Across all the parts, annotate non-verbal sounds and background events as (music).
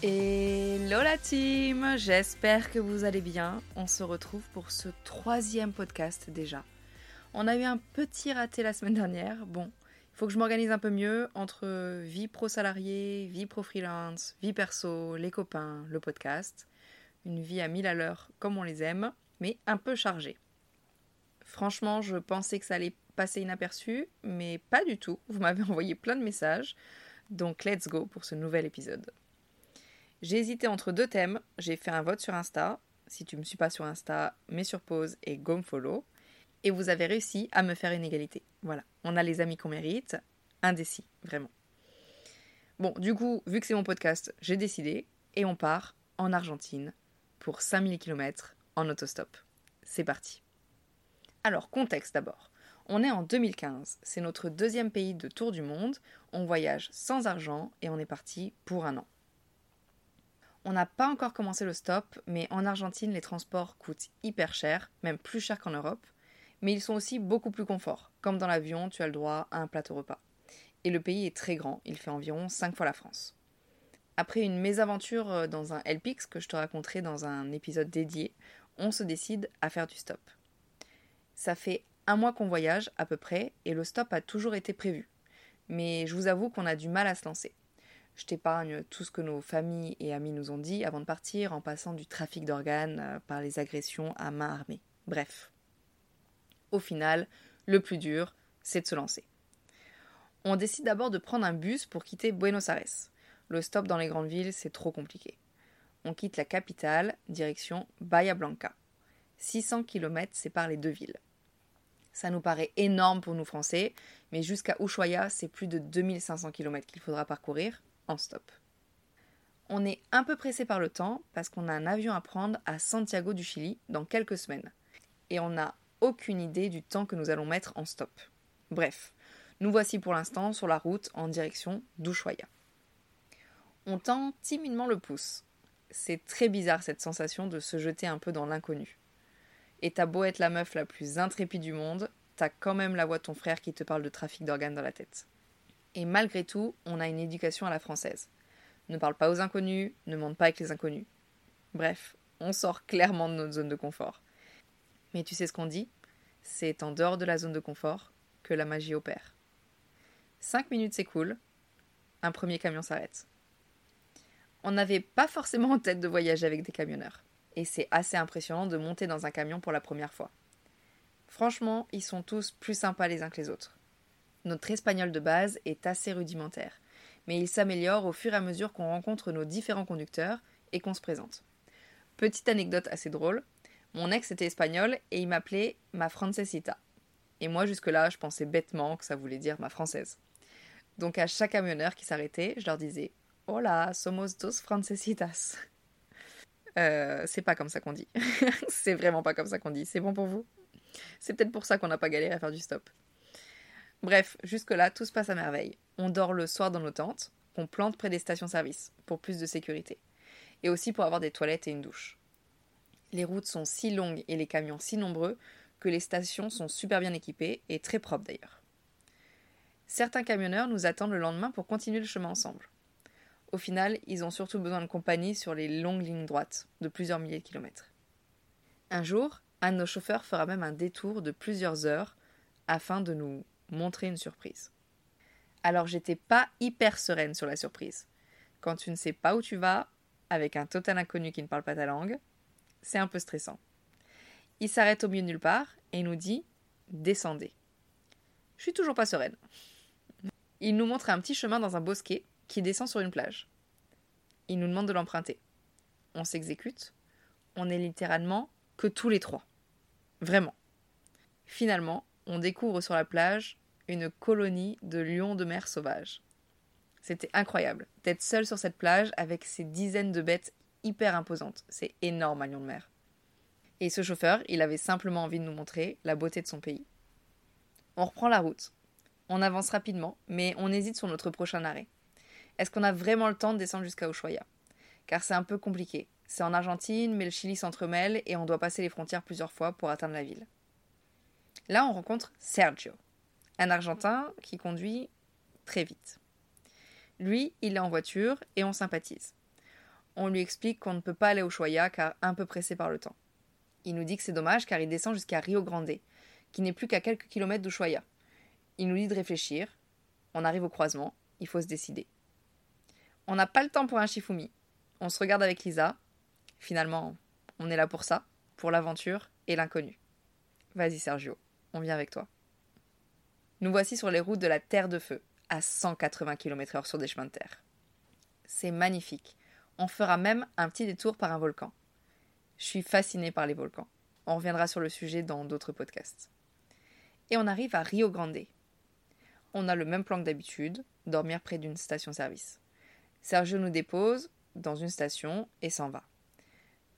Hello la team, j'espère que vous allez bien. On se retrouve pour ce troisième podcast déjà. On a eu un petit raté la semaine dernière. Bon, il faut que je m'organise un peu mieux entre vie pro salarié, vie pro freelance, vie perso, les copains, le podcast. Une vie à mille à l'heure comme on les aime, mais un peu chargée. Franchement, je pensais que ça allait passer inaperçu, mais pas du tout. Vous m'avez (laughs) envoyé plein de messages. Donc let's go pour ce nouvel épisode. J'ai hésité entre deux thèmes. J'ai fait un vote sur Insta. Si tu ne me suis pas sur Insta, mets sur pause et go me follow. Et vous avez réussi à me faire une égalité. Voilà, on a les amis qu'on mérite. Indécis, vraiment. Bon, du coup, vu que c'est mon podcast, j'ai décidé et on part en Argentine pour 5000 km en autostop. C'est parti. Alors, contexte d'abord. On est en 2015, c'est notre deuxième pays de tour du monde, on voyage sans argent et on est parti pour un an. On n'a pas encore commencé le stop, mais en Argentine, les transports coûtent hyper cher, même plus cher qu'en Europe, mais ils sont aussi beaucoup plus confort. Comme dans l'avion, tu as le droit à un plateau repas. Et le pays est très grand, il fait environ 5 fois la France. Après une mésaventure euh, dans un LPX que je te raconterai dans un épisode dédié, on se décide à faire du stop. Ça fait un mois qu'on voyage à peu près et le stop a toujours été prévu. Mais je vous avoue qu'on a du mal à se lancer. Je t'épargne tout ce que nos familles et amis nous ont dit avant de partir, en passant du trafic d'organes euh, par les agressions à main armée. Bref. Au final, le plus dur, c'est de se lancer. On décide d'abord de prendre un bus pour quitter Buenos Aires. Le stop dans les grandes villes, c'est trop compliqué. On quitte la capitale, direction Bahia Blanca. 600 km séparent les deux villes. Ça nous paraît énorme pour nous Français, mais jusqu'à Ushuaia, c'est plus de 2500 km qu'il faudra parcourir, stop. On est un peu pressé par le temps parce qu'on a un avion à prendre à Santiago du Chili dans quelques semaines. Et on n'a aucune idée du temps que nous allons mettre en stop. Bref, nous voici pour l'instant sur la route en direction d'Ushuaia. On tend timidement le pouce. C'est très bizarre cette sensation de se jeter un peu dans l'inconnu. Et t'as beau être la meuf la plus intrépide du monde, t'as quand même la voix de ton frère qui te parle de trafic d'organes dans la tête. Et malgré tout, on a une éducation à la française. Ne parle pas aux inconnus, ne monte pas avec les inconnus. Bref, on sort clairement de notre zone de confort. Mais tu sais ce qu'on dit? C'est en dehors de la zone de confort que la magie opère. Cinq minutes s'écoulent, un premier camion s'arrête. On n'avait pas forcément en tête de voyager avec des camionneurs, et c'est assez impressionnant de monter dans un camion pour la première fois. Franchement, ils sont tous plus sympas les uns que les autres. Notre espagnol de base est assez rudimentaire, mais il s'améliore au fur et à mesure qu'on rencontre nos différents conducteurs et qu'on se présente. Petite anecdote assez drôle, mon ex était espagnol et il m'appelait ma francesita. Et moi jusque-là, je pensais bêtement que ça voulait dire ma française. Donc à chaque camionneur qui s'arrêtait, je leur disais Hola, somos dos francesitas. (laughs) Euh, c'est pas comme ça qu'on dit. (laughs) c'est vraiment pas comme ça qu'on dit. C'est bon pour vous? C'est peut-être pour ça qu'on n'a pas galéré à faire du stop. Bref, jusque-là, tout se passe à merveille. On dort le soir dans nos tentes, qu'on plante près des stations-service, pour plus de sécurité. Et aussi pour avoir des toilettes et une douche. Les routes sont si longues et les camions si nombreux que les stations sont super bien équipées et très propres d'ailleurs. Certains camionneurs nous attendent le lendemain pour continuer le chemin ensemble. Au final, ils ont surtout besoin de compagnie sur les longues lignes droites, de plusieurs milliers de kilomètres. Un jour, un de nos chauffeurs fera même un détour de plusieurs heures afin de nous montrer une surprise. Alors j'étais pas hyper sereine sur la surprise. Quand tu ne sais pas où tu vas, avec un total inconnu qui ne parle pas ta langue, c'est un peu stressant. Il s'arrête au milieu de nulle part et nous dit Descendez. Je suis toujours pas sereine. Il nous montre un petit chemin dans un bosquet qui descend sur une plage. Il nous demande de l'emprunter. On s'exécute. On est littéralement que tous les trois. Vraiment. Finalement, on découvre sur la plage une colonie de lions de mer sauvages. C'était incroyable d'être seul sur cette plage avec ces dizaines de bêtes hyper imposantes. C'est énorme un lion de mer. Et ce chauffeur, il avait simplement envie de nous montrer la beauté de son pays. On reprend la route. On avance rapidement, mais on hésite sur notre prochain arrêt. Est-ce qu'on a vraiment le temps de descendre jusqu'à Ushuaia Car c'est un peu compliqué. C'est en Argentine, mais le Chili s'entremêle et on doit passer les frontières plusieurs fois pour atteindre la ville. Là, on rencontre Sergio, un Argentin qui conduit très vite. Lui, il est en voiture et on sympathise. On lui explique qu'on ne peut pas aller au Choya car un peu pressé par le temps. Il nous dit que c'est dommage car il descend jusqu'à Rio Grande, qui n'est plus qu'à quelques kilomètres d'Ushuaia. Il nous dit de réfléchir. On arrive au croisement, il faut se décider. On n'a pas le temps pour un Shifumi. On se regarde avec Lisa. Finalement, on est là pour ça, pour l'aventure et l'inconnu. Vas-y Sergio, on vient avec toi. Nous voici sur les routes de la Terre de Feu, à 180 km/h sur des chemins de terre. C'est magnifique. On fera même un petit détour par un volcan. Je suis fascinée par les volcans. On reviendra sur le sujet dans d'autres podcasts. Et on arrive à Rio Grande. On a le même plan que d'habitude, dormir près d'une station-service. Sergio nous dépose dans une station et s'en va.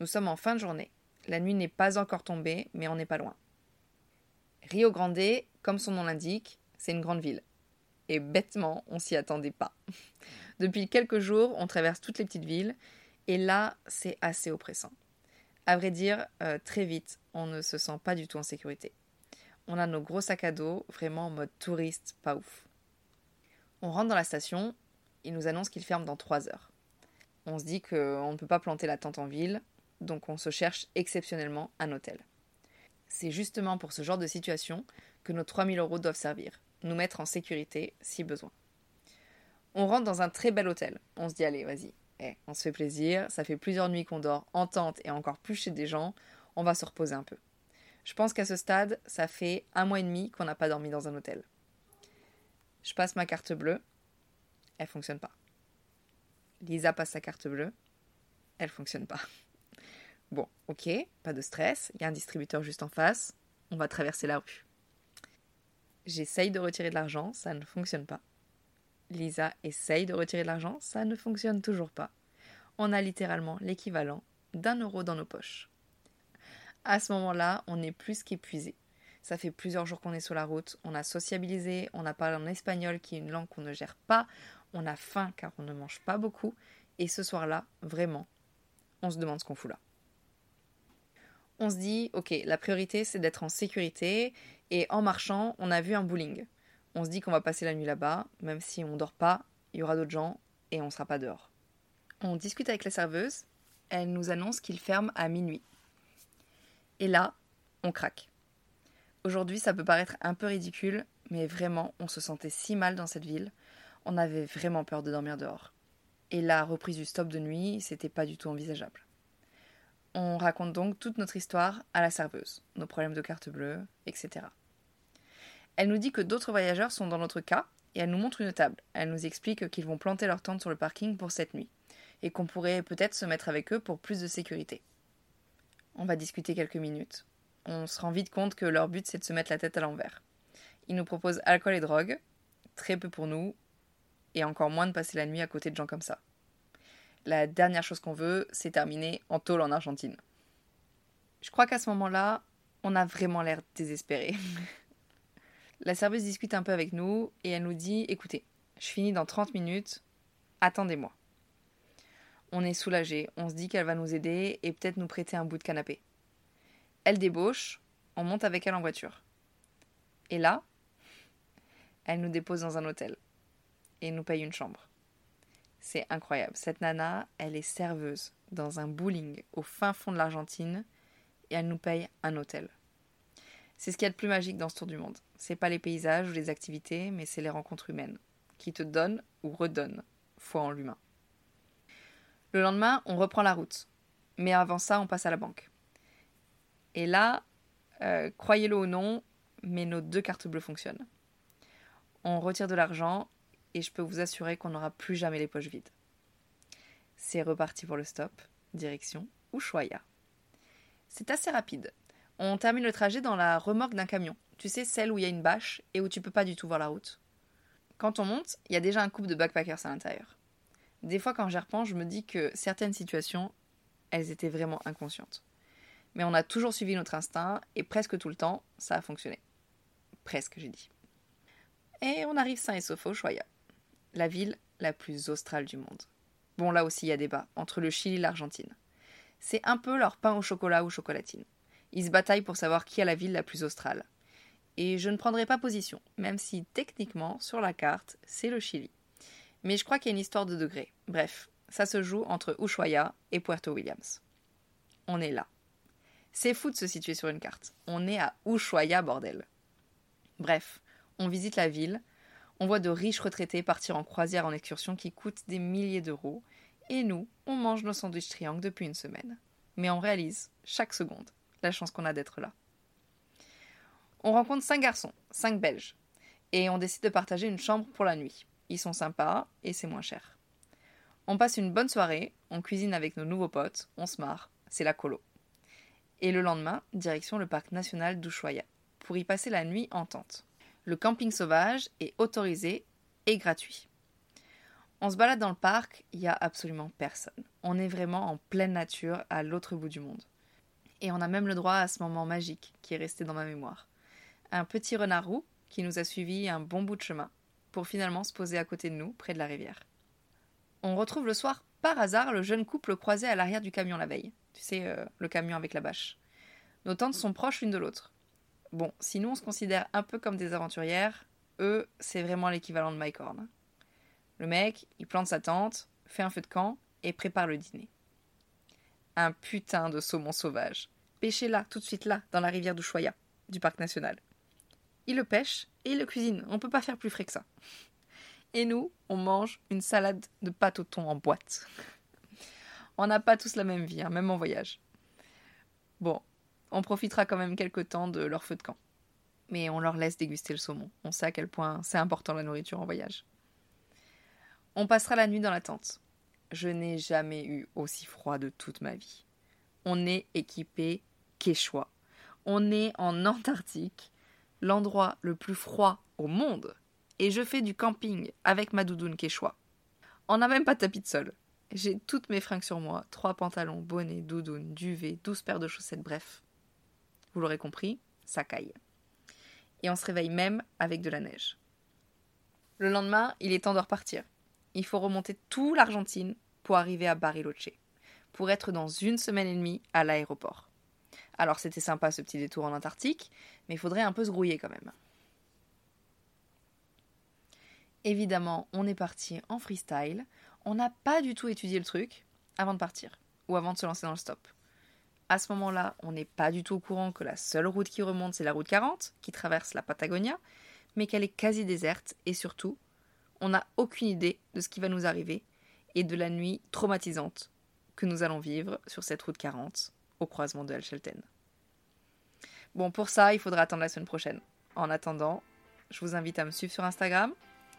Nous sommes en fin de journée. La nuit n'est pas encore tombée, mais on n'est pas loin. Rio Grande, comme son nom l'indique, c'est une grande ville. Et bêtement, on s'y attendait pas. (laughs) Depuis quelques jours, on traverse toutes les petites villes, et là, c'est assez oppressant. À vrai dire, euh, très vite, on ne se sent pas du tout en sécurité. On a nos gros sacs à dos, vraiment en mode touriste, pas ouf. On rentre dans la station, il nous annonce qu'il ferme dans 3 heures. On se dit qu'on ne peut pas planter la tente en ville, donc on se cherche exceptionnellement un hôtel. C'est justement pour ce genre de situation que nos 3000 euros doivent servir, nous mettre en sécurité si besoin. On rentre dans un très bel hôtel. On se dit allez, vas-y, eh, on se fait plaisir, ça fait plusieurs nuits qu'on dort en tente et encore plus chez des gens, on va se reposer un peu. Je pense qu'à ce stade, ça fait un mois et demi qu'on n'a pas dormi dans un hôtel. Je passe ma carte bleue, elle fonctionne pas. Lisa passe sa carte bleue, elle fonctionne pas. Bon, ok, pas de stress, il y a un distributeur juste en face, on va traverser la rue. J'essaye de retirer de l'argent, ça ne fonctionne pas. Lisa essaye de retirer de l'argent, ça ne fonctionne toujours pas. On a littéralement l'équivalent d'un euro dans nos poches. À ce moment-là, on est plus qu'épuisé. Ça fait plusieurs jours qu'on est sur la route, on a sociabilisé, on a parlé en espagnol qui est une langue qu'on ne gère pas, on a faim car on ne mange pas beaucoup, et ce soir-là, vraiment, on se demande ce qu'on fout là. On se dit, ok, la priorité c'est d'être en sécurité, et en marchant, on a vu un bowling. On se dit qu'on va passer la nuit là-bas, même si on dort pas, il y aura d'autres gens, et on sera pas dehors. On discute avec la serveuse, elle nous annonce qu'il ferme à minuit. Et là, on craque. Aujourd'hui, ça peut paraître un peu ridicule, mais vraiment, on se sentait si mal dans cette ville, on avait vraiment peur de dormir dehors. Et la reprise du stop de nuit, c'était pas du tout envisageable. On raconte donc toute notre histoire à la serveuse, nos problèmes de carte bleue, etc. Elle nous dit que d'autres voyageurs sont dans notre cas et elle nous montre une table. Elle nous explique qu'ils vont planter leur tente sur le parking pour cette nuit et qu'on pourrait peut-être se mettre avec eux pour plus de sécurité. On va discuter quelques minutes. On se rend vite compte que leur but c'est de se mettre la tête à l'envers. Ils nous proposent alcool et drogue, très peu pour nous, et encore moins de passer la nuit à côté de gens comme ça. La dernière chose qu'on veut, c'est terminer en tôle en Argentine. Je crois qu'à ce moment-là, on a vraiment l'air désespéré. (laughs) La serveuse discute un peu avec nous et elle nous dit Écoutez, je finis dans 30 minutes, attendez-moi. On est soulagé, on se dit qu'elle va nous aider et peut-être nous prêter un bout de canapé. Elle débauche, on monte avec elle en voiture. Et là, elle nous dépose dans un hôtel et nous paye une chambre. C'est incroyable. Cette nana, elle est serveuse dans un bowling au fin fond de l'Argentine et elle nous paye un hôtel. C'est ce qu'il y a de plus magique dans ce tour du monde. C'est pas les paysages ou les activités, mais c'est les rencontres humaines qui te donnent ou redonnent foi en l'humain. Le lendemain, on reprend la route. Mais avant ça, on passe à la banque. Et là, euh, croyez-le ou non, mais nos deux cartes bleues fonctionnent. On retire de l'argent et je peux vous assurer qu'on n'aura plus jamais les poches vides. C'est reparti pour le stop, direction Ushuaia. C'est assez rapide. On termine le trajet dans la remorque d'un camion. Tu sais, celle où il y a une bâche et où tu peux pas du tout voir la route. Quand on monte, il y a déjà un couple de backpackers à l'intérieur. Des fois, quand j'y repense, je me dis que certaines situations, elles étaient vraiment inconscientes. Mais on a toujours suivi notre instinct et presque tout le temps, ça a fonctionné. Presque, j'ai dit. Et on arrive sain et sauf au Ushuaia, la ville la plus australe du monde. Bon, là aussi, il y a débat entre le Chili et l'Argentine. C'est un peu leur pain au chocolat ou chocolatine. Ils se bataillent pour savoir qui a la ville la plus australe. Et je ne prendrai pas position, même si techniquement, sur la carte, c'est le Chili. Mais je crois qu'il y a une histoire de degrés. Bref, Ça se joue entre Ushuaia et Puerto Williams. On est là. C'est fou de se situer sur une carte. On est à Ushuaia, bordel. Bref, on visite la ville, on voit de riches retraités partir en croisière en excursion qui coûtent des milliers d'euros, et nous, on mange nos sandwichs triangles depuis une semaine. Mais on réalise, chaque seconde, la chance qu'on a d'être là. On rencontre cinq garçons, cinq Belges, et on décide de partager une chambre pour la nuit. Ils sont sympas et c'est moins cher. On passe une bonne soirée, on cuisine avec nos nouveaux potes, on se marre, c'est la colo. Et le lendemain, direction le parc national d'Ushuaia, pour y passer la nuit en tente. Le camping sauvage est autorisé et gratuit. On se balade dans le parc, il n'y a absolument personne. On est vraiment en pleine nature à l'autre bout du monde. Et on a même le droit à ce moment magique qui est resté dans ma mémoire. Un petit renard roux qui nous a suivis un bon bout de chemin pour finalement se poser à côté de nous, près de la rivière. On retrouve le soir, par hasard, le jeune couple croisé à l'arrière du camion la veille. Tu sais, euh, le camion avec la bâche. Nos tentes sont proches l'une de l'autre. Bon, si nous on se considère un peu comme des aventurières, eux, c'est vraiment l'équivalent de Mike Horn. Le mec, il plante sa tente, fait un feu de camp et prépare le dîner. Un putain de saumon sauvage. Pêché là, tout de suite là, dans la rivière d'Ushuaia, du parc national. Il le pêche et il le cuisine. On peut pas faire plus frais que ça. Et nous, on mange une salade de pâte au thon en boîte. On n'a pas tous la même vie, hein, même en voyage. Bon, on profitera quand même quelque temps de leur feu de camp. Mais on leur laisse déguster le saumon. On sait à quel point c'est important la nourriture en voyage. On passera la nuit dans la tente. Je n'ai jamais eu aussi froid de toute ma vie. On est équipé Quechua. On est en Antarctique, l'endroit le plus froid au monde. Et je fais du camping avec ma doudoune Quechua. On n'a même pas de tapis de sol. J'ai toutes mes fringues sur moi, trois pantalons, bonnets, doudoune, duvet, douze paires de chaussettes, bref. Vous l'aurez compris, ça caille. Et on se réveille même avec de la neige. Le lendemain, il est temps de repartir. Il faut remonter tout l'Argentine pour arriver à Bariloche, pour être dans une semaine et demie à l'aéroport. Alors c'était sympa ce petit détour en Antarctique, mais il faudrait un peu se grouiller quand même. Évidemment, on est parti en freestyle. On n'a pas du tout étudié le truc avant de partir, ou avant de se lancer dans le stop. À ce moment-là, on n'est pas du tout au courant que la seule route qui remonte, c'est la route 40, qui traverse la Patagonia, mais qu'elle est quasi déserte, et surtout, on n'a aucune idée de ce qui va nous arriver, et de la nuit traumatisante que nous allons vivre sur cette route 40, au croisement de El Chelten. Bon, pour ça, il faudra attendre la semaine prochaine. En attendant, je vous invite à me suivre sur Instagram.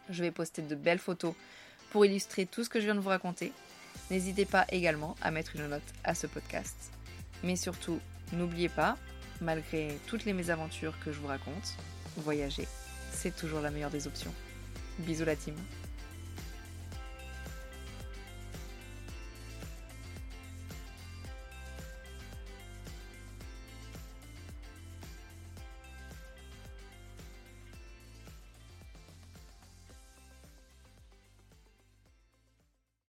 Je vais poster de belles photos pour illustrer tout ce que je viens de vous raconter. N'hésitez pas également à mettre une note à ce podcast. Mais surtout, n'oubliez pas, malgré toutes les mésaventures que je vous raconte, voyager, c'est toujours la meilleure des options. Bisous la team